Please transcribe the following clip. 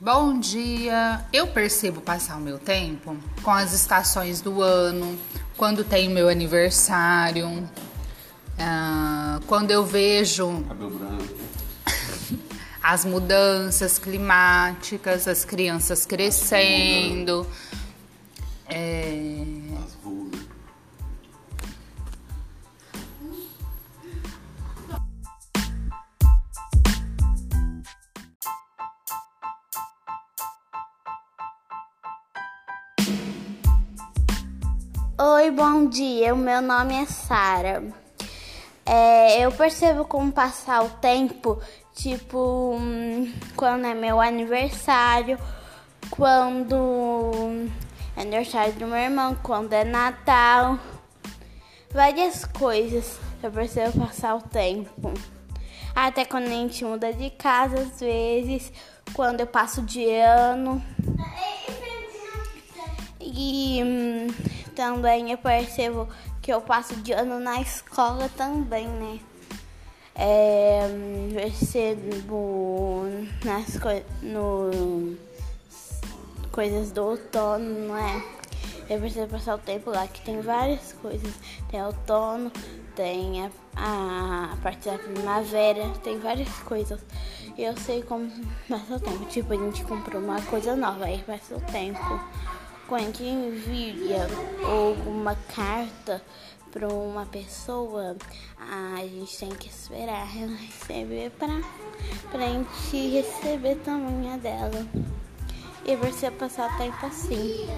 Bom dia! Eu percebo passar o meu tempo com as estações do ano, quando tem meu aniversário, ah, quando eu vejo as mudanças climáticas, as crianças crescendo. É... Oi, bom dia. O meu nome é Sara. É, eu percebo como passar o tempo, tipo, hum, quando é meu aniversário, quando é aniversário do meu irmão, quando é Natal, várias coisas. Eu percebo passar o tempo. Até quando a gente muda de casa, às vezes, quando eu passo de ano. E hum, também eu percebo que eu passo de ano na escola também, né? É, percebo nas co no, coisas do outono, não é? Eu percebo passar o tempo lá que tem várias coisas. Tem outono, tem a, a parte da primavera, tem várias coisas. E eu sei como passar o tempo. Tipo, a gente comprou uma coisa nova, aí passa o tempo quando envia alguma carta para uma pessoa, a gente tem que esperar ela receber para a gente receber também a dela. E você passar tempo assim.